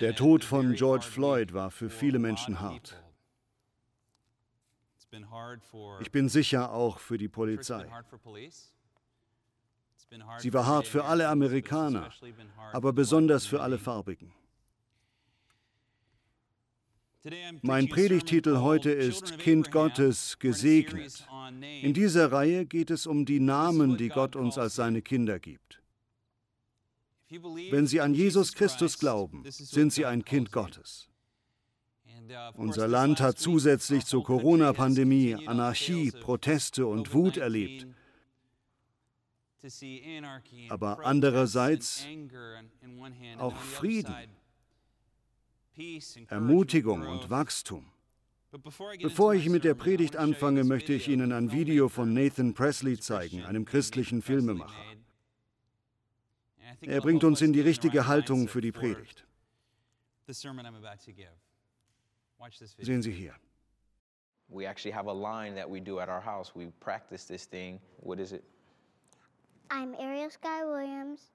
Der Tod von George Floyd war für viele Menschen hart. Ich bin sicher auch für die Polizei. Sie war hart für alle Amerikaner, aber besonders für alle Farbigen. Mein Predigtitel heute ist Kind Gottes gesegnet. In dieser Reihe geht es um die Namen, die Gott uns als seine Kinder gibt. Wenn Sie an Jesus Christus glauben, sind Sie ein Kind Gottes. Unser Land hat zusätzlich zur Corona-Pandemie Anarchie, Proteste und Wut erlebt. Aber andererseits auch Frieden, Ermutigung und Wachstum. Bevor ich mit der Predigt anfange, möchte ich Ihnen ein Video von Nathan Presley zeigen, einem christlichen Filmemacher. Er bringt uns in die richtige Haltung für die Predigt. Sehen Sie hier. We actually have a line that we do at our house. We practice this thing. What is it? I'm Ariel Sky Williams.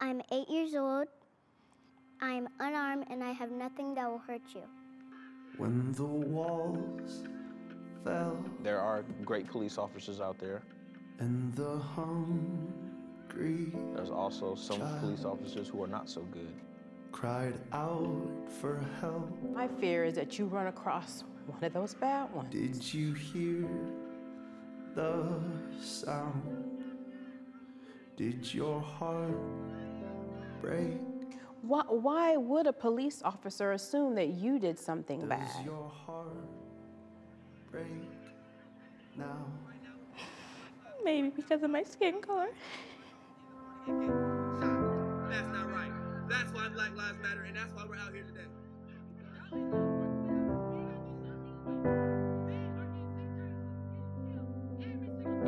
I'm eight years old. I'm unarmed and I have nothing that will hurt you. When the walls fell. There are great police officers out there. And the hungry. There's also some police officers who are not so good. Cried out for help. My fear is that you run across one of those bad ones. Did you hear the sound? Did your heart break? Why, why would a police officer assume that you did something Does bad? your heart break now? Maybe because of my skin color. That's not right. That's why Black Lives Matter, and that's why we're out here today.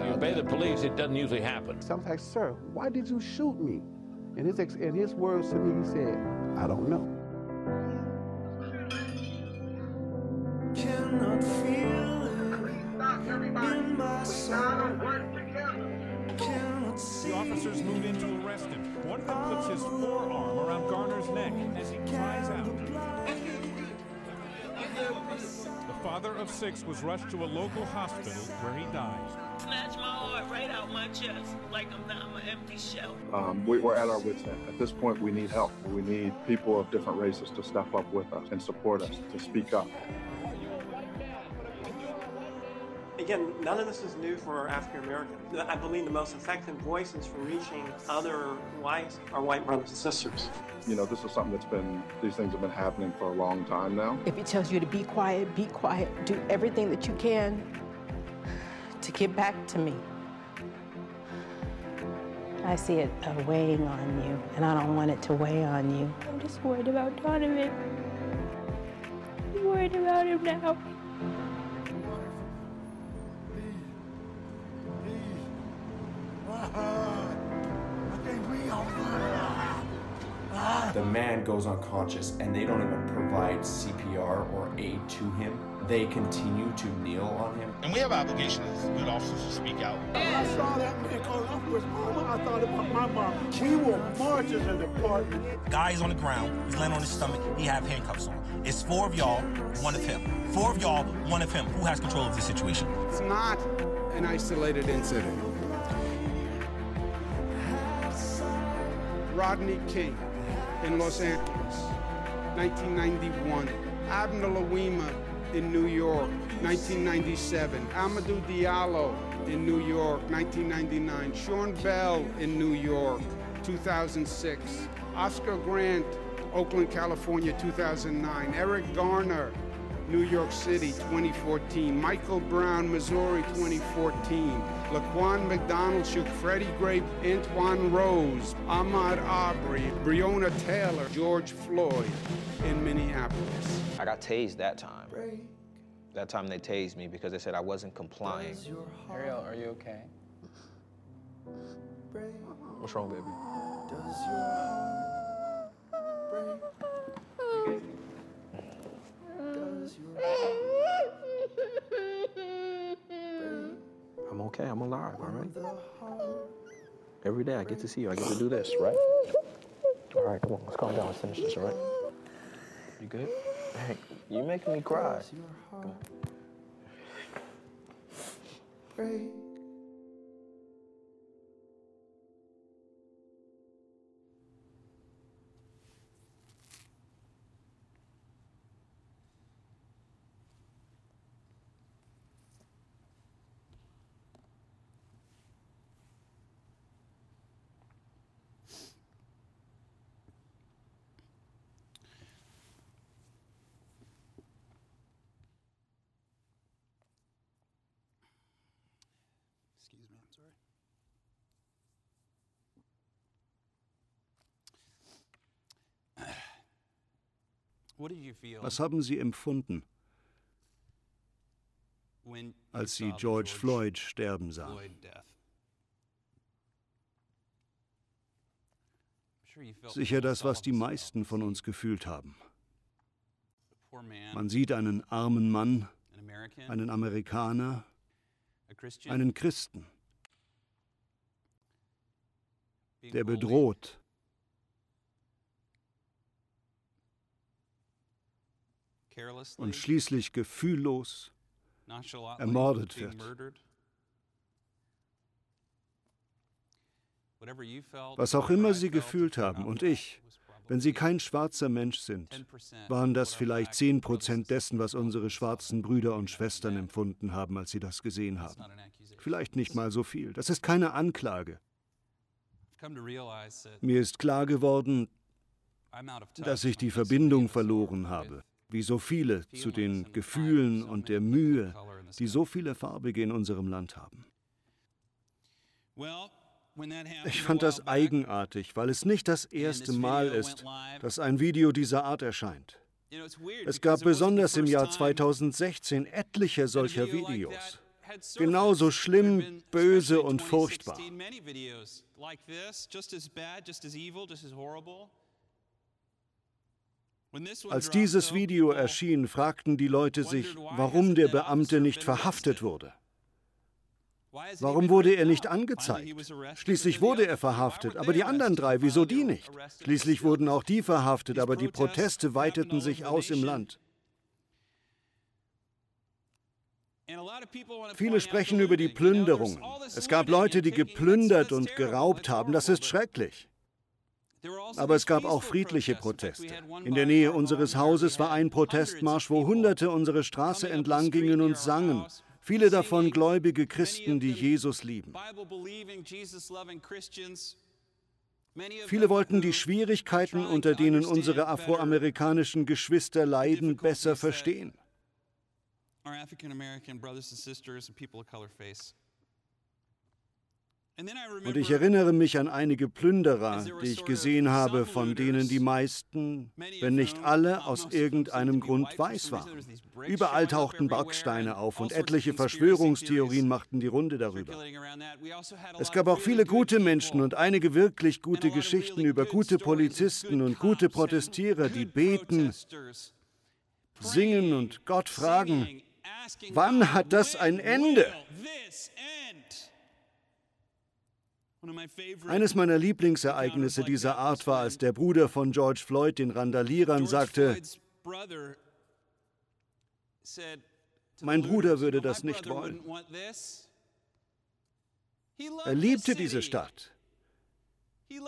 You obey the police, it doesn't usually happen. Some like, sir, why did you shoot me? And his, ex- and his words to me, he said, I don't know. Officers move in to arrest him. One of them puts his forearm around Garner's neck as he cries out. The father of six was rushed to a local hospital where he died. Snatch my heart right out my chest like I'm not an empty shell. Um, we, we're at our wits' end. At this point, we need help. We need people of different races to step up with us and support us, to speak up. Again, none of this is new for African Americans. I believe the most effective voices for reaching other whites are white brothers and sisters. You know, this is something that's been, these things have been happening for a long time now. If he tells you to be quiet, be quiet. Do everything that you can to get back to me. I see it uh, weighing on you, and I don't want it to weigh on you. I'm just worried about Donovan. I'm worried about him now. Goes unconscious and they don't even provide CPR or aid to him. They continue to kneel on him. And we have obligation as good officers to speak out. When I saw that man call off with mama, I thought about my mom. We were marchers in the department. Guy's on the ground. He's laying on his stomach. He have handcuffs on. It's four of y'all, one of him. Four of y'all, one of him. Who has control of the situation? It's not an isolated incident. Rodney King in Los Angeles, 1991. Abner Lawima in New York, 1997. Amadou Diallo in New York, 1999. Sean Bell in New York, 2006. Oscar Grant, Oakland, California, 2009. Eric Garner, New York City, 2014. Michael Brown, Missouri, 2014. Laquan McDonald shook Freddie Gray, Antoine Rose, Ahmad Aubrey, Breonna Taylor, George Floyd in Minneapolis. I got tased that time. That time they tased me because they said I wasn't complying. Ariel, are you okay? What's wrong, baby? Does your heart break? I'm okay. I'm alive, all right? Every day I get to see you. I get to do this, right? All All right, come on, let's calm down. Let's finish this, all right? You good? Hey, you making me cry. Come on. Excuse me, I'm sorry. What did you feel Was haben Sie empfunden, als Sie George Floyd sterben sahen? Sicher das, was die meisten von uns gefühlt haben. Man, sieht einen armen Mann, einen Amerikaner, einen Christen, der bedroht, und schließlich gefühllos ermordet wird. Was auch immer Sie gefühlt haben. Und ich, wenn Sie kein schwarzer Mensch sind, 10% waren das vielleicht black 10 brothers and Prozent dessen, was unsere schwarzen Brüder und Schwestern empfunden haben, als sie das gesehen haben. Vielleicht nicht mal so viel. Das ist keine Anklage. Mir ist klar geworden, dass ich die Verbindung verloren habe, wie so viele zu den Gefühlen und der Mühe, die so viele Farbige in unserem Land haben. Ich fand das eigenartig, weil es nicht das erste Mal ist, dass ein Video dieser Art erscheint. Es gab besonders im Jahr time 2016 etliche solcher Videos. Genauso schlimm, böse und furchtbar. 2016, many videos like this, just as bad, just as evil, just as horrible. When this one Als dieses Video erschien, fragten die Leute sich, warum der Beamte nicht verhaftet wurde. Warum wurde er nicht angezeigt? Schließlich wurde er verhaftet, aber die anderen drei, wieso die nicht? Schließlich wurden auch die verhaftet, aber die Proteste weiteten sich aus im. Land. Viele sprechen über die Plünderungen. Es gab Leute, die geplündert und geraubt haben. Das ist schrecklich. Aber es gab auch friedliche Proteste. In der Nähe unseres Hauses war ein Protestmarsch, wo Hunderte unsere Straße entlang gingen und sangen. Viele davon gläubige Christen, die Jesus lieben. Viele wollten die Schwierigkeiten, unter denen unsere afroamerikanischen Geschwister leiden, besser verstehen. Und ich erinnere mich an einige Plünderer, die ich gesehen habe, von denen die meisten, wenn nicht alle, aus irgendeinem Grund weiß waren. Überall tauchten Backsteine auf und etliche Verschwörungstheorien machten die Runde darüber. Es gab auch viele gute Menschen und einige wirklich gute Geschichten über gute Polizisten und gute Protestierer, die beten, singen und Gott fragen, wann hat das ein Ende? Eines meiner Lieblingsereignisse dieser Art war, als der Bruder von George Floyd den Randalierern sagte, mein Bruder würde das nicht wollen. Er liebte diese Stadt.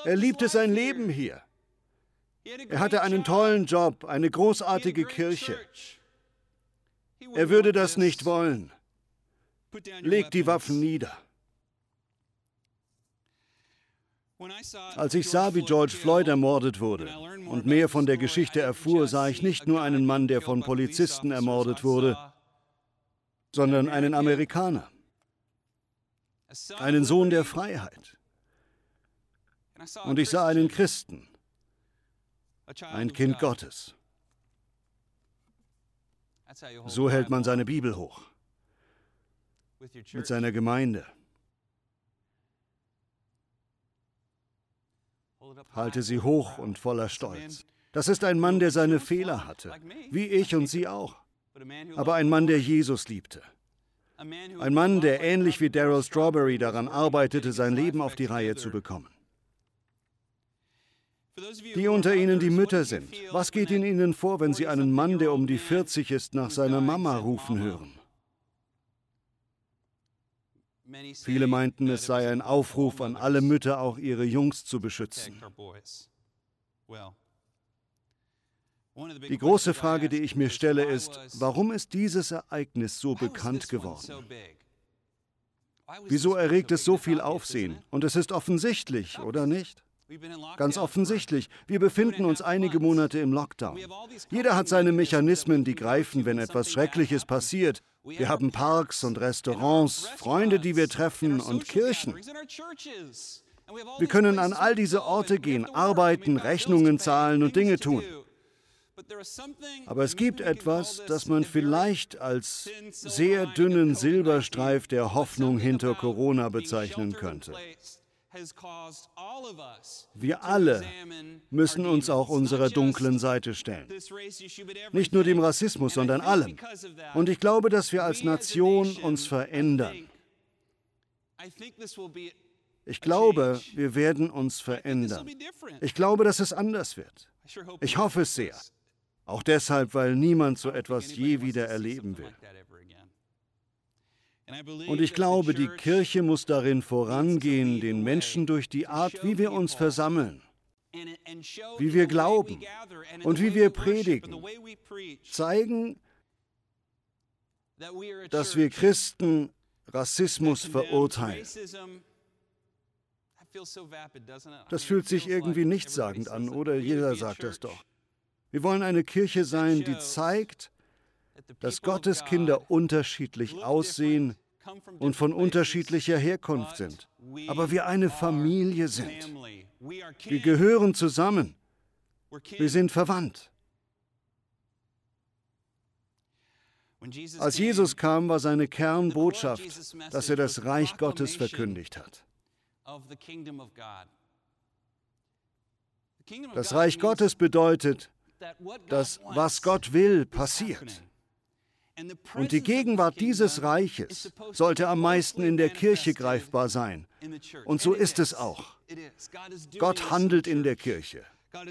Er liebte sein Leben hier. Er hatte einen tollen Job, eine großartige Kirche. Er würde das nicht wollen. Leg die Waffen nieder. Als ich sah, wie George Floyd ermordet wurde und mehr von der Geschichte erfuhr, sah ich nicht nur einen Mann, der von Polizisten ermordet wurde, sondern einen Amerikaner, einen Sohn der Freiheit. Und ich sah einen Christen, ein Kind Gottes. So hält man seine Bibel hoch, mit seiner Gemeinde. Halte sie hoch und voller Stolz. Das ist ein Mann, der seine Fehler hatte, wie ich und Sie auch. Aber ein Mann, der Jesus liebte. Ein Mann, der ähnlich wie Daryl Strawberry daran arbeitete, sein Leben auf die Reihe zu bekommen. Die unter Ihnen die Mütter sind, was geht in Ihnen vor, wenn Sie einen Mann, der um die 40 ist, nach seiner Mama rufen hören? Viele meinten, es sei ein Aufruf an alle Mütter, auch ihre Jungs zu beschützen. Die große Frage, die ich mir stelle, ist, warum ist dieses Ereignis so bekannt geworden? Wieso erregt es so viel Aufsehen? Und es ist offensichtlich, oder nicht? Ganz offensichtlich, wir befinden uns einige Monate im Lockdown. Jeder hat seine Mechanismen, die greifen, wenn etwas Schreckliches passiert. Wir haben Parks und Restaurants, Freunde, die wir treffen und Kirchen. Wir können an all diese Orte gehen, arbeiten, Rechnungen zahlen und Dinge tun. Aber es gibt etwas, das man vielleicht als sehr dünnen Silberstreif der Hoffnung hinter Corona bezeichnen könnte. Wir alle müssen uns auch unserer dunklen Seite stellen. Nicht nur dem Rassismus, sondern allem. Und ich glaube, dass wir als Nation uns verändern. Ich glaube, wir werden uns verändern. Ich glaube, dass es anders wird. Ich hoffe es sehr. Auch deshalb, weil niemand so etwas je wieder erleben will. Und ich glaube, die Kirche muss darin vorangehen, den Menschen durch die Art, wie wir uns versammeln, wie wir glauben und wie wir predigen, zeigen, dass wir Christen Rassismus verurteilen. Das fühlt sich irgendwie nichtssagend an, oder jeder sagt das doch. Wir wollen eine Kirche sein, die zeigt, dass Gottes Kinder unterschiedlich aussehen und von unterschiedlicher Herkunft sind, aber wir eine Familie sind. Wir gehören zusammen. Wir sind verwandt. Als Jesus kam, war seine Kernbotschaft, dass er das Reich Gottes verkündigt hat. Das Reich Gottes bedeutet, dass was Gott will, passiert. Und die Gegenwart dieses Reiches sollte am meisten in der Kirche greifbar sein. Und so ist es auch. Gott handelt in der Kirche.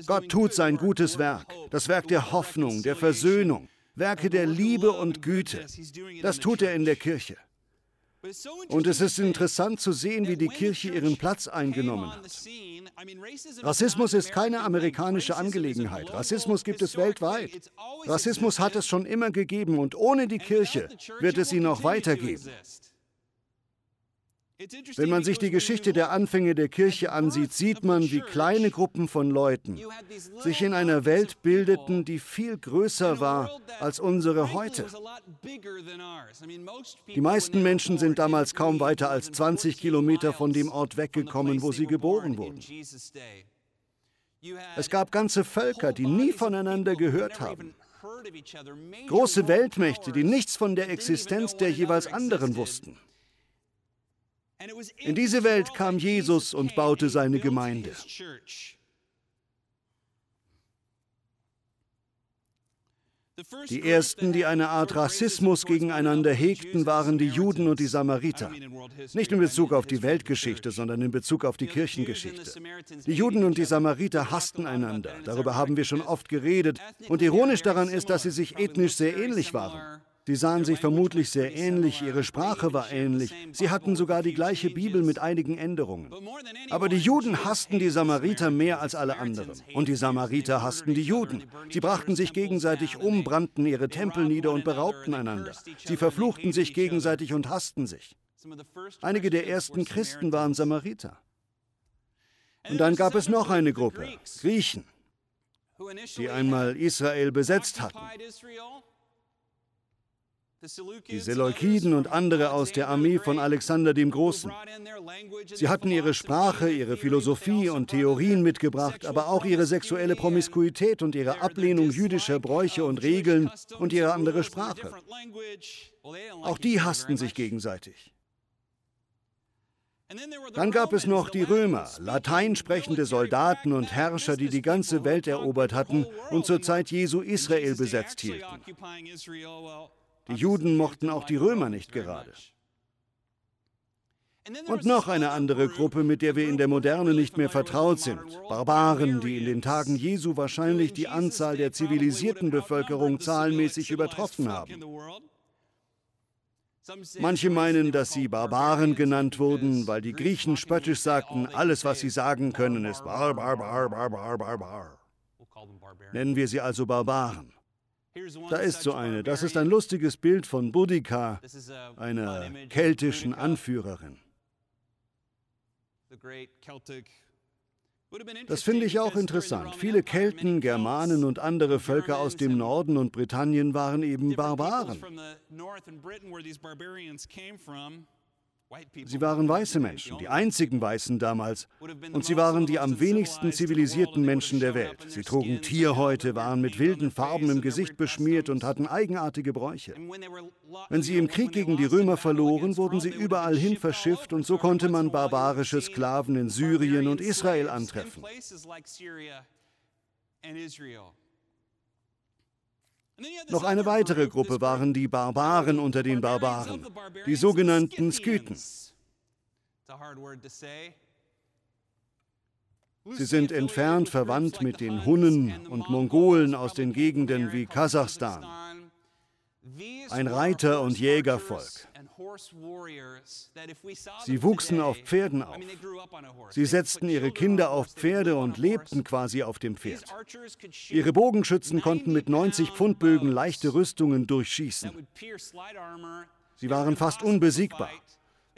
Gott tut sein gutes Werk, das Werk der Hoffnung, der Versöhnung, Werke der Liebe und Güte. Das tut er in der Kirche. Und es ist interessant zu sehen, wie die Kirche ihren Platz eingenommen hat. Rassismus ist keine amerikanische Angelegenheit. Rassismus gibt es weltweit. Rassismus hat es schon immer gegeben und ohne die Kirche wird es ihn noch weitergeben. Wenn man sich die Geschichte der Anfänge der Kirche ansieht, sieht man, wie kleine Gruppen von Leuten sich in einer Welt bildeten, die viel größer war als unsere heute. Die meisten Menschen sind damals kaum weiter als 20 Kilometer von dem Ort weggekommen, wo sie geboren wurden. Es gab ganze Völker, die nie voneinander gehört haben. Große Weltmächte, die nichts von der Existenz der jeweils anderen wussten. In diese Welt kam Jesus und baute seine Gemeinde. Die ersten, die eine Art Rassismus gegeneinander hegten, waren die Juden und die Samariter. Nicht in Bezug auf die Weltgeschichte, sondern in Bezug auf die Kirchengeschichte. Die Juden und die Samariter hassten einander. Darüber haben wir schon oft geredet. Und ironisch daran ist, dass sie sich ethnisch sehr ähnlich waren. Sie sahen sich vermutlich sehr ähnlich, ihre Sprache war ähnlich, sie hatten sogar die gleiche Bibel mit einigen Änderungen. Aber die Juden hassten die Samariter mehr als alle anderen. Und die Samariter hassten die Juden. Sie brachten sich gegenseitig um, brannten ihre Tempel nieder und beraubten einander. Sie verfluchten sich gegenseitig und hassten sich. Einige der ersten Christen waren Samariter. Und dann gab es noch eine Gruppe, Griechen, die einmal Israel besetzt hatten. Die Seleukiden und andere aus der Armee von Alexander dem Großen. Sie hatten ihre Sprache, ihre Philosophie und Theorien mitgebracht, aber auch ihre sexuelle Promiskuität und ihre Ablehnung jüdischer Bräuche und Regeln und ihre andere Sprache. Auch die hassten sich gegenseitig. Dann gab es noch die Römer, lateinsprechende Soldaten und Herrscher, die die ganze Welt erobert hatten und zur Zeit Jesu Israel besetzt hielten. Die Juden mochten auch die Römer nicht gerade. Und noch eine andere Gruppe, mit der wir in der Moderne nicht mehr vertraut sind. Barbaren, die in den Tagen Jesu wahrscheinlich die Anzahl der zivilisierten Bevölkerung zahlenmäßig übertroffen haben. Manche meinen, dass sie Barbaren genannt wurden, weil die Griechen spöttisch sagten, alles, was sie sagen können, ist bar, bar, bar, bar, bar, bar, bar. Nennen wir sie also Barbaren. Da ist so eine. Das ist ein lustiges Bild von Boudica, einer keltischen Anführerin. Das finde ich auch interessant. Viele Kelten, Germanen und andere Völker aus dem Norden und Britannien waren eben Barbaren. Sie waren weiße Menschen, die einzigen Weißen damals, und sie waren die am wenigsten zivilisierten Menschen der Welt. Sie trugen Tierhäute, waren mit wilden Farben im Gesicht beschmiert und hatten eigenartige Bräuche. Wenn sie im Krieg gegen die Römer verloren, wurden sie überall hin verschifft und so konnte man barbarische Sklaven in Syrien und Israel antreffen. Noch eine weitere Gruppe waren die Barbaren unter den Barbaren, die sogenannten Skythen. Sie sind entfernt verwandt mit den Hunnen und Mongolen aus den Gegenden wie Kasachstan. Ein Reiter- und Jägervolk. Sie wuchsen auf Pferden auf. Sie setzten ihre Kinder auf Pferde und lebten quasi auf dem Pferd. Ihre Bogenschützen konnten mit 90 Pfundbögen leichte Rüstungen durchschießen. Sie waren fast unbesiegbar.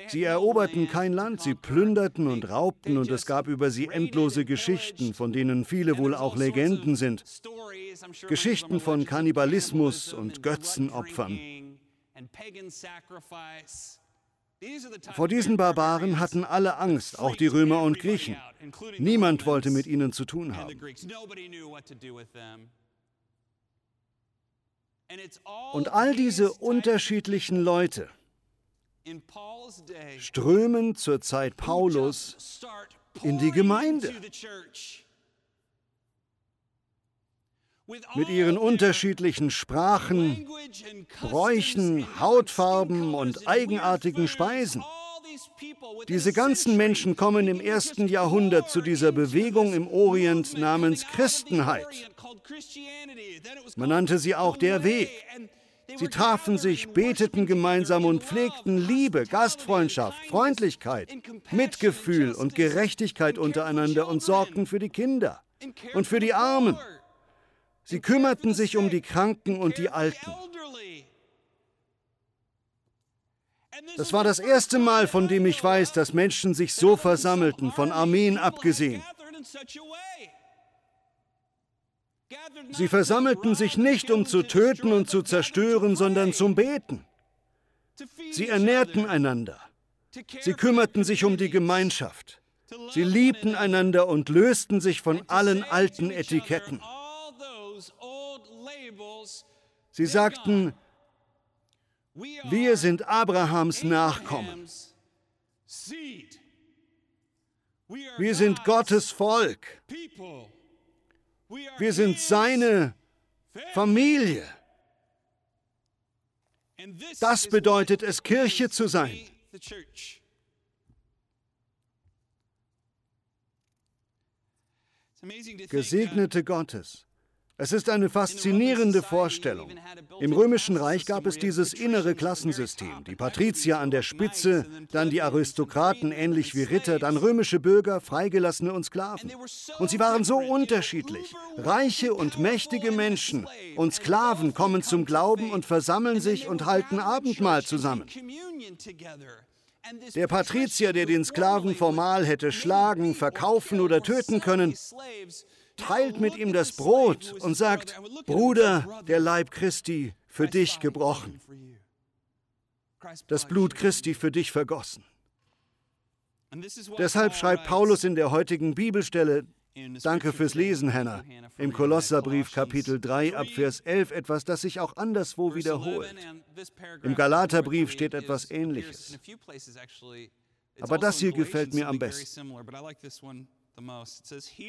Sie eroberten kein Land, sie plünderten und raubten und es gab über sie endlose Geschichten, von denen viele wohl auch Legenden sind. Geschichten von Kannibalismus und Götzenopfern. Vor diesen Barbaren hatten alle Angst, auch die Römer und Griechen. Niemand wollte mit ihnen zu tun haben. Und all diese unterschiedlichen Leute strömen zur Zeit Paulus in die Gemeinde. Mit ihren unterschiedlichen Sprachen, Bräuchen, Hautfarben und eigenartigen Speisen. Diese ganzen Menschen kommen im ersten Jahrhundert zu dieser Bewegung im Orient namens Christenheit. Man nannte sie auch der Weg. Sie trafen sich, beteten gemeinsam und pflegten Liebe, Gastfreundschaft, Freundlichkeit, Mitgefühl und Gerechtigkeit untereinander und sorgten für die Kinder und für die Armen. Sie kümmerten sich um die Kranken und die Alten. Das war das erste Mal, von dem ich weiß, dass Menschen sich so versammelten, von Armeen abgesehen. Sie versammelten sich nicht, um zu töten und zu zerstören, sondern zum Beten. Sie ernährten einander. Sie kümmerten sich um die Gemeinschaft. Sie liebten einander und lösten sich von allen alten Etiketten. Sie sagten, wir sind Abrahams Nachkommen. Wir sind Gottes Volk. Wir sind seine Familie. Das bedeutet es, Kirche zu sein. Gesegnete Gottes. Es ist eine faszinierende Vorstellung. Im Römischen Reich gab es dieses innere Klassensystem. Die Patrizier an der Spitze, dann die Aristokraten ähnlich wie Ritter, dann römische Bürger, Freigelassene und Sklaven. Und sie waren so unterschiedlich. Reiche und mächtige Menschen und Sklaven kommen zum Glauben und versammeln sich und halten Abendmahl zusammen. Der Patrizier, der den Sklaven formal hätte schlagen, verkaufen oder töten können, teilt mit ihm das Brot und sagt, Bruder, der Leib Christi für dich gebrochen, das Blut Christi für dich vergossen. Deshalb schreibt Paulus in der heutigen Bibelstelle, danke fürs Lesen, Hannah, im Kolosserbrief Kapitel 3 ab Vers 11 etwas, das sich auch anderswo wiederholt. Im Galaterbrief steht etwas Ähnliches. Aber das hier gefällt mir am besten.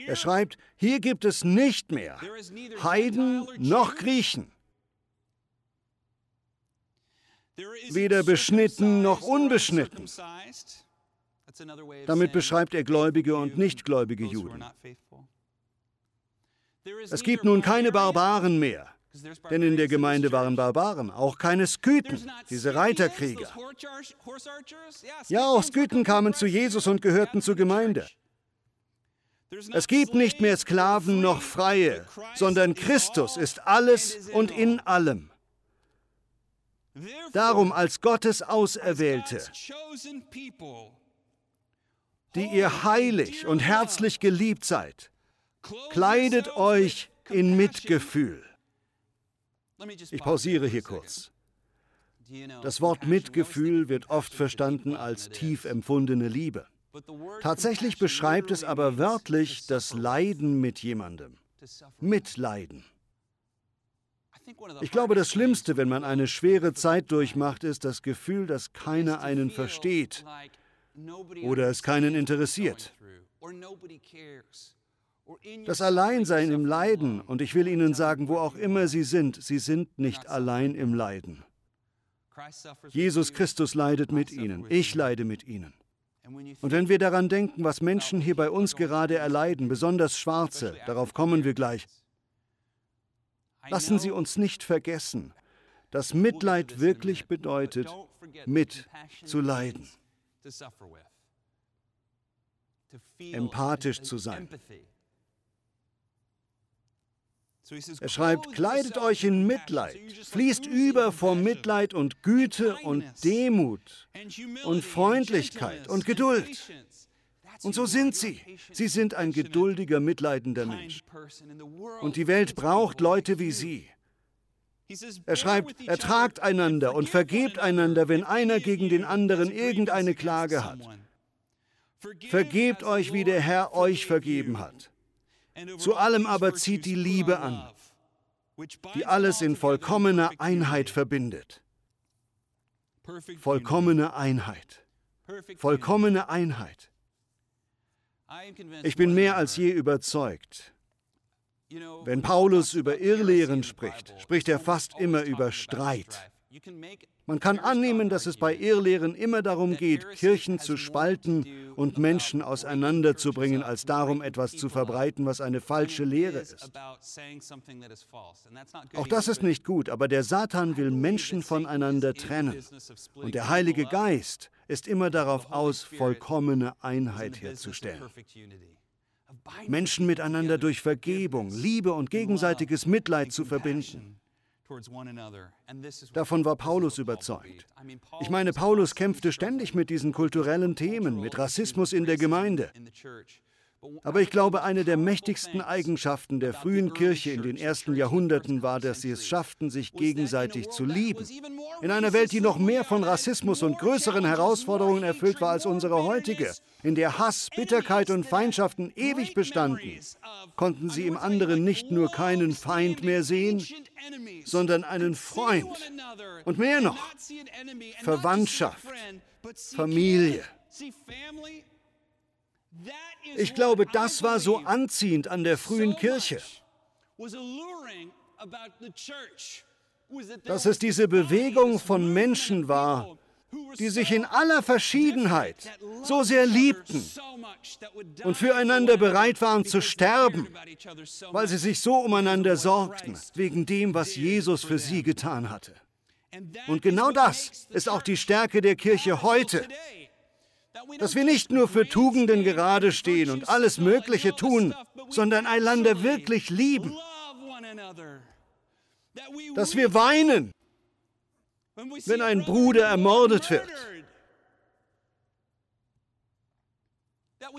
Er schreibt, hier gibt es nicht mehr Heiden noch Griechen, weder beschnitten noch unbeschnitten, Damit beschreibt er gläubige und nichtgläubige Juden. Es gibt nun keine Barbaren mehr, denn in der Gemeinde waren Barbaren, auch keine Skythen, diese Reiterkrieger. Ja, auch Skythen kamen zu Jesus und gehörten zur Gemeinde. Es gibt nicht mehr Sklaven noch Freie, sondern Christus ist alles und in allem. Darum als Gottes Auserwählte, die ihr heilig und herzlich geliebt seid, kleidet euch in Mitgefühl. Ich pausiere hier kurz. Das Wort Mitgefühl wird oft verstanden als tief empfundene Liebe. Tatsächlich beschreibt es aber wörtlich das Leiden mit jemandem. Mitleiden. Ich glaube, das Schlimmste, wenn man eine schwere Zeit durchmacht, ist das Gefühl, dass keiner einen versteht oder es keinen interessiert. Das Alleinsein im Leiden, und ich will Ihnen sagen, wo auch immer Sie sind, Sie sind nicht allein im Leiden. Jesus Christus leidet mit Ihnen, ich leide mit Ihnen. Und wenn wir daran denken, was Menschen hier bei uns gerade erleiden, besonders Schwarze, darauf kommen wir gleich, lassen Sie uns nicht vergessen, dass Mitleid wirklich bedeutet, mit zu leiden, empathisch zu sein. Er schreibt, kleidet euch in Mitleid, fließt über vor Mitleid und Güte und Demut und Freundlichkeit und Geduld. Und so sind sie. Sie sind ein geduldiger, mitleidender Mensch. Und die Welt braucht Leute wie sie. Er schreibt, ertragt einander und vergebt einander, wenn einer gegen den anderen irgendeine Klage hat. Vergebt euch, wie der Herr euch vergeben hat. Zu allem aber zieht die Liebe an, die alles in vollkommener Einheit verbindet. Vollkommene Einheit. Vollkommene Einheit. Ich bin mehr als je überzeugt. Wenn Paulus über Irrlehren spricht, spricht er fast immer über Streit. Man kann annehmen, dass es bei Irrlehren immer darum geht, Kirchen zu spalten und Menschen auseinanderzubringen, als darum, etwas zu verbreiten, was eine falsche Lehre ist. Auch das ist nicht gut, aber der Satan will Menschen voneinander trennen. Und der Heilige Geist ist immer darauf aus, vollkommene Einheit herzustellen. Menschen miteinander durch Vergebung, Liebe und gegenseitiges Mitleid zu verbinden. Davon war Paulus überzeugt. Ich meine, Paulus kämpfte ständig mit diesen kulturellen Themen, mit Rassismus in der Gemeinde. Aber ich glaube, eine der mächtigsten Eigenschaften der frühen Kirche in den ersten Jahrhunderten war, dass sie es schafften, sich gegenseitig zu lieben. In einer Welt, die noch mehr von Rassismus und größeren Herausforderungen erfüllt war als unsere heutige, in der Hass, Bitterkeit und Feindschaften ewig bestanden, konnten sie im anderen nicht nur keinen Feind mehr sehen, sondern einen Freund. Und mehr noch, Verwandtschaft, Familie. Ich glaube, das war so anziehend an der frühen Kirche, dass es diese Bewegung von Menschen war, die sich in aller Verschiedenheit so sehr liebten und füreinander bereit waren zu sterben, weil sie sich so umeinander sorgten, wegen dem, was Jesus für sie getan hatte. Und genau das ist auch die Stärke der Kirche heute dass wir nicht nur für Tugenden gerade stehen und alles Mögliche tun, sondern einander wirklich lieben. Dass wir weinen, wenn ein Bruder ermordet wird.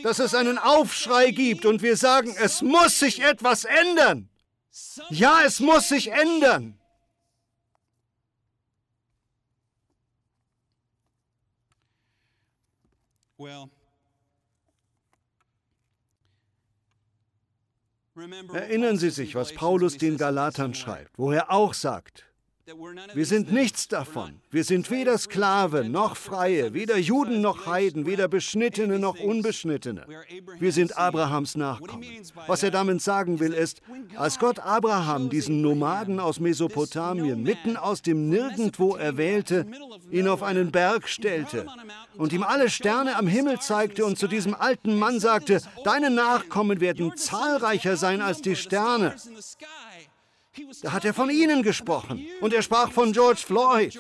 Dass es einen Aufschrei gibt und wir sagen, es muss sich etwas ändern. Ja, es muss sich ändern. Erinnern Sie sich, was Paulus den Galatern schreibt, wo er auch sagt, Wir sind nichts davon. Wir sind weder Sklave noch Freie, weder Juden noch Heiden, weder Beschnittene noch Unbeschnittene. Wir sind Abrahams Nachkommen. Was er damit sagen will, ist, als Gott Abraham, diesen Nomaden aus Mesopotamien, mitten aus dem Nirgendwo erwählte, ihn auf einen Berg stellte und ihm alle Sterne am Himmel zeigte und zu diesem alten Mann sagte, deine Nachkommen werden zahlreicher sein als die Sterne. Da hat er von ihnen gesprochen. Und er sprach von George Floyd.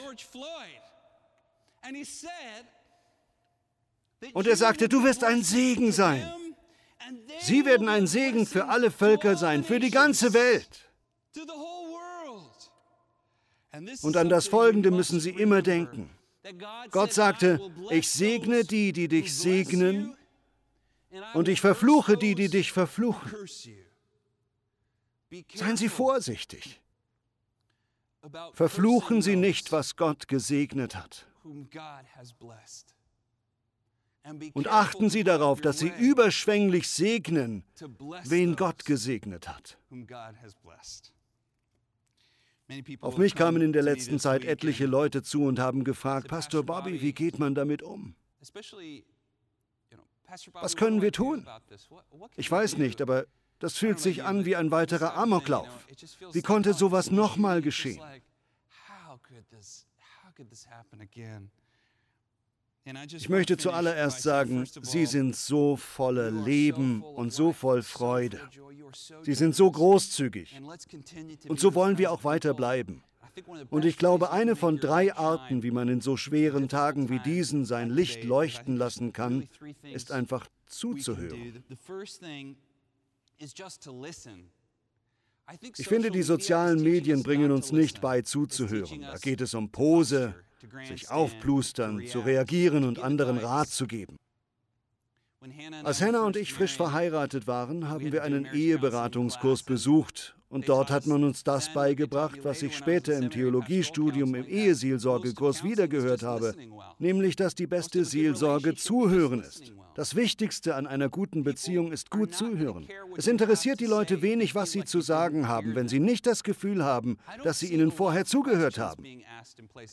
Und er sagte, du wirst ein Segen sein. Sie werden ein Segen für alle Völker sein, für die ganze Welt. Und an das Folgende müssen Sie immer denken. Gott sagte, ich segne die, die dich segnen, und ich verfluche die, die dich verfluchen. Seien Sie vorsichtig. Verfluchen Sie nicht, was Gott gesegnet hat. Und achten Sie darauf, dass Sie überschwänglich segnen, wen Gott gesegnet hat. Auf mich kamen in der letzten Zeit etliche Leute zu und haben gefragt, Pastor Bobby, wie geht man damit um? Was können wir tun? Ich weiß nicht, aber das fühlt sich an wie ein weiterer Amoklauf. Wie konnte sowas nochmal geschehen? Ich möchte zuallererst sagen, Sie sind so voller Leben und so voll Freude. Sie sind so großzügig. Und so wollen wir auch weiter bleiben. Und ich glaube, eine von drei Arten, wie man in so schweren Tagen wie diesen sein Licht leuchten lassen kann, ist einfach zuzuhören. Ich finde, die sozialen Medien bringen uns nicht bei, zuzuhören. Da geht es um Pose, sich aufplustern, zu reagieren und anderen Rat zu geben. Als Hannah und ich frisch verheiratet waren, haben wir einen Eheberatungskurs besucht und dort hat man uns das beigebracht, was ich später im Theologiestudium im Eheseelsorgekurs wiedergehört habe, nämlich dass die beste Seelsorge zuhören ist. Das Wichtigste an einer guten Beziehung ist gut zuhören. Es interessiert die Leute wenig, was sie zu sagen haben, wenn sie nicht das Gefühl haben, dass sie ihnen vorher zugehört haben.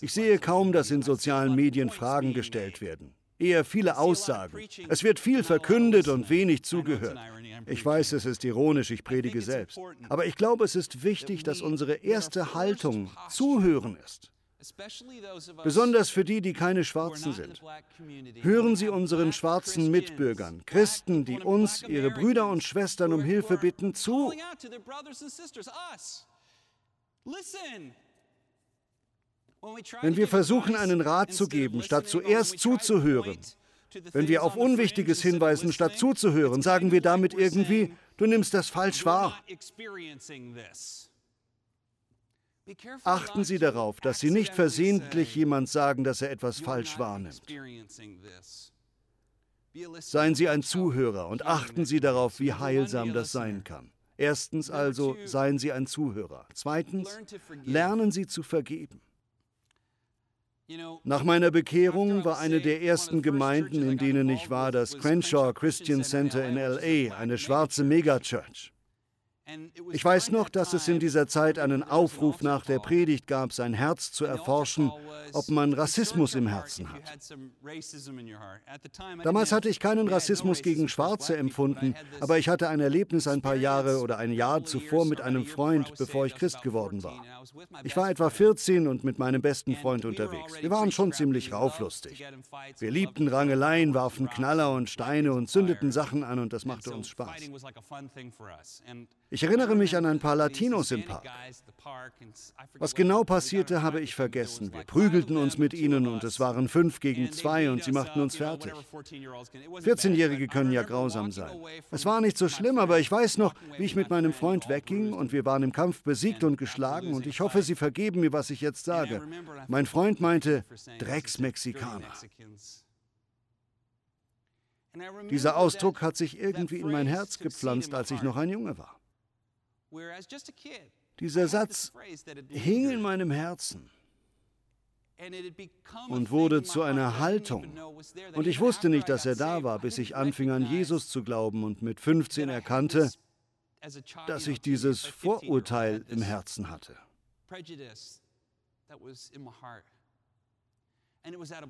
Ich sehe kaum, dass in sozialen Medien Fragen gestellt werden. Eher viele Aussagen. Es wird viel verkündet und wenig zugehört. Ich weiß, es ist ironisch, ich predige selbst. Aber ich glaube, es ist wichtig, dass unsere erste Haltung Zuhören ist. Besonders für die, die keine Schwarzen sind. Hören Sie unseren schwarzen Mitbürgern, Christen, die uns, ihre Brüder und Schwestern um Hilfe bitten, zu. Wenn wir versuchen, einen Rat zu geben, statt zuerst zuzuhören, wenn wir auf Unwichtiges hinweisen, statt zuzuhören, sagen wir damit irgendwie, du nimmst das falsch wahr. Achten Sie darauf, dass Sie nicht versehentlich jemand sagen, dass er etwas falsch wahrnimmt. Seien Sie ein Zuhörer und achten Sie darauf, wie heilsam das sein kann. Erstens also, seien Sie ein Zuhörer. Zweitens, lernen Sie zu vergeben. Nach meiner Bekehrung war eine der ersten Gemeinden, in denen ich war, das Crenshaw Christian Center in LA, eine schwarze Megachurch. Ich weiß noch, dass es in dieser Zeit einen Aufruf nach der Predigt gab, sein Herz zu erforschen, ob man Rassismus im Herzen hat. Damals hatte ich keinen Rassismus gegen Schwarze empfunden, aber ich hatte ein Erlebnis ein paar Jahre oder ein Jahr zuvor mit einem Freund, bevor ich Christ geworden war. Ich war etwa 14 und mit meinem besten Freund unterwegs. Wir waren schon ziemlich rauflustig. Wir liebten Rangeleien, warfen Knaller und Steine und zündeten Sachen an und das machte uns Spaß. Ich erinnere mich an ein paar Latinos im Park. Was genau passierte, habe ich vergessen. Wir prügelten uns mit ihnen und es waren fünf gegen zwei und sie machten uns fertig. 14-Jährige können ja grausam sein. Es war nicht so schlimm, aber ich weiß noch, wie ich mit meinem Freund wegging und wir waren im Kampf besiegt und geschlagen und ich hoffe, Sie vergeben mir, was ich jetzt sage. Mein Freund meinte, Drecksmexikaner. Dieser Ausdruck hat sich irgendwie in mein Herz gepflanzt, als ich noch ein Junge war. Dieser Satz hing in meinem Herzen und wurde zu einer Haltung. Und ich wusste nicht, dass er da war, bis ich anfing an Jesus zu glauben und mit 15 erkannte, dass ich dieses Vorurteil im Herzen hatte.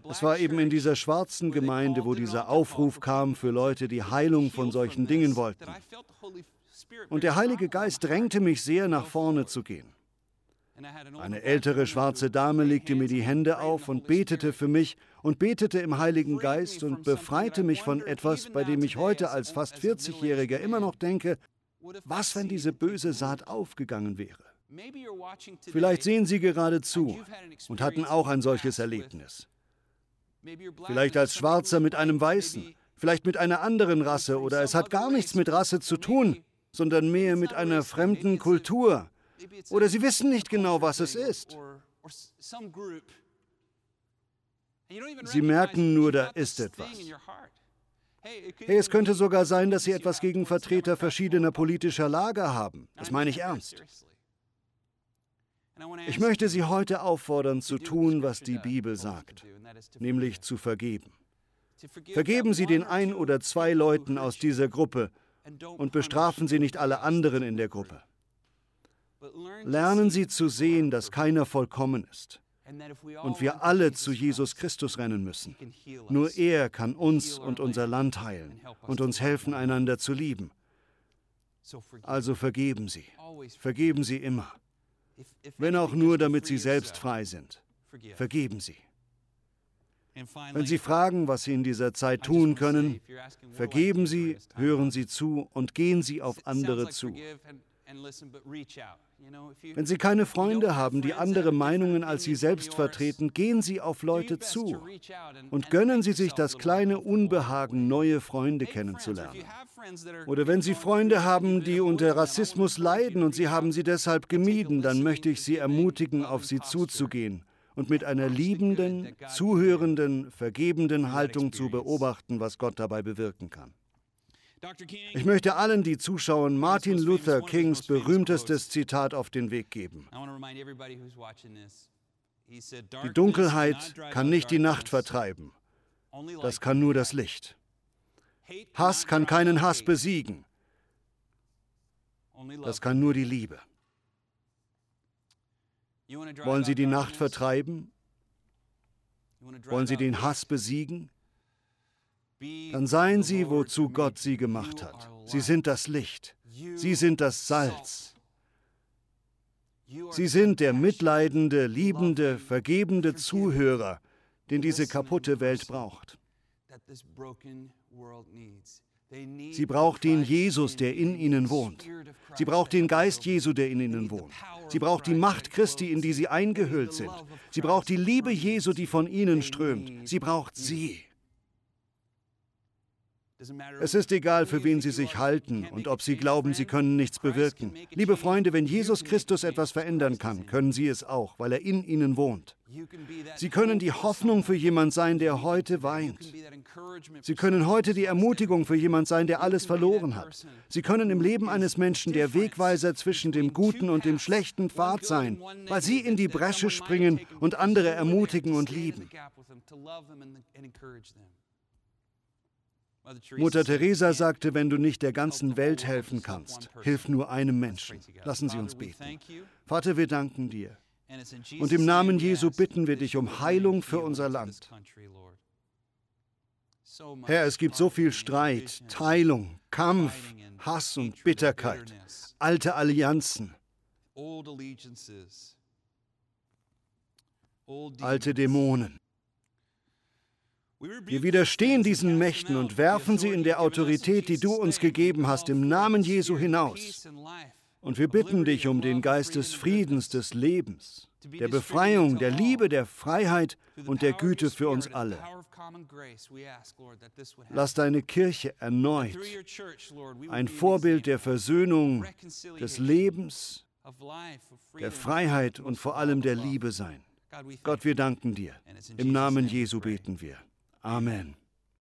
Es war eben in dieser schwarzen Gemeinde, wo dieser Aufruf kam für Leute, die Heilung von solchen Dingen wollten. Und der Heilige Geist drängte mich sehr, nach vorne zu gehen. Eine ältere schwarze Dame legte mir die Hände auf und betete für mich und betete im Heiligen Geist und befreite mich von etwas, bei dem ich heute als fast 40-Jähriger immer noch denke, was, wenn diese böse Saat aufgegangen wäre? Vielleicht sehen Sie gerade zu und hatten auch ein solches Erlebnis. Vielleicht als Schwarzer mit einem Weißen, vielleicht mit einer anderen Rasse oder es hat gar nichts mit Rasse zu tun, sondern mehr mit einer fremden Kultur. Oder Sie wissen nicht genau, was es ist. Sie merken nur, da ist etwas. Hey, es könnte sogar sein, dass Sie etwas gegen Vertreter verschiedener politischer Lager haben. Das meine ich ernst. Ich möchte Sie heute auffordern, zu tun, was die Bibel sagt, nämlich zu vergeben. Vergeben Sie den ein oder zwei Leuten aus dieser Gruppe und bestrafen Sie nicht alle anderen in der Gruppe. Lernen Sie zu sehen, dass keiner vollkommen ist und wir alle zu Jesus Christus rennen müssen. Nur er kann uns und unser Land heilen und uns helfen, einander zu lieben. Also vergeben Sie. Vergeben Sie immer. Wenn auch nur, damit Sie selbst frei sind. Vergeben Sie. Wenn Sie fragen, was Sie in dieser Zeit tun können, vergeben Sie, hören Sie zu und gehen Sie auf andere zu. Wenn Sie keine Freunde haben, die andere Meinungen als Sie selbst vertreten, gehen Sie auf Leute zu und gönnen Sie sich das kleine Unbehagen, neue Freunde kennenzulernen. Oder wenn Sie Freunde haben, die unter Rassismus leiden und Sie haben sie deshalb gemieden, dann möchte ich Sie ermutigen, auf sie zuzugehen und mit einer liebenden, zuhörenden, vergebenden Haltung zu beobachten, was Gott dabei bewirken kann. Ich möchte allen, die zuschauen, Martin Luther Kings berühmtestes Zitat auf den Weg geben. Die Dunkelheit kann nicht die Nacht vertreiben. Das kann nur das Licht. Hass kann keinen Hass besiegen. Das kann nur die Liebe. Wollen Sie die Nacht vertreiben? Wollen Sie den Hass besiegen? dann seien sie, wozu Gott sie gemacht hat. Sie sind das Licht. Sie sind das Salz. Sie sind der mitleidende, liebende, vergebende Zuhörer, den diese kaputte Welt braucht. Sie braucht den Jesus, der in ihnen wohnt. Sie braucht den Geist Jesu, der in ihnen wohnt. Sie braucht die Macht Christi, in die sie eingehüllt sind. Sie braucht die Liebe Jesu, die von ihnen strömt. Sie braucht sie. Es ist egal, für wen Sie sich halten und ob Sie glauben, Sie können nichts bewirken. Liebe Freunde, wenn Jesus Christus etwas verändern kann, können Sie es auch, weil er in Ihnen wohnt. Sie können die Hoffnung für jemand sein, der heute weint. Sie können heute die Ermutigung für jemand sein, der alles verloren hat. Sie können im Leben eines Menschen der Wegweiser zwischen dem guten und dem schlechten Pfad sein, weil Sie in die Bresche springen und andere ermutigen und lieben. Mutter Teresa sagte, wenn du nicht der ganzen Welt helfen kannst, hilf nur einem Menschen. Lassen Sie uns beten. Vater, wir danken dir. Und im Namen Jesu bitten wir dich um Heilung für unser Land. Herr, es gibt so viel Streit, Teilung, Kampf, Hass und Bitterkeit, alte Allianzen, alte Dämonen. Wir widerstehen diesen Mächten und werfen sie in der Autorität, die du uns gegeben hast, im Namen Jesu hinaus. Und wir bitten dich um den Geist des Friedens, des Lebens, der Befreiung, der Liebe, der Freiheit und der Güte für uns alle. Lass deine Kirche erneut ein Vorbild der Versöhnung, des Lebens, der Freiheit und vor allem der Liebe sein. Gott, wir danken dir. Im Namen Jesu beten wir. Amen.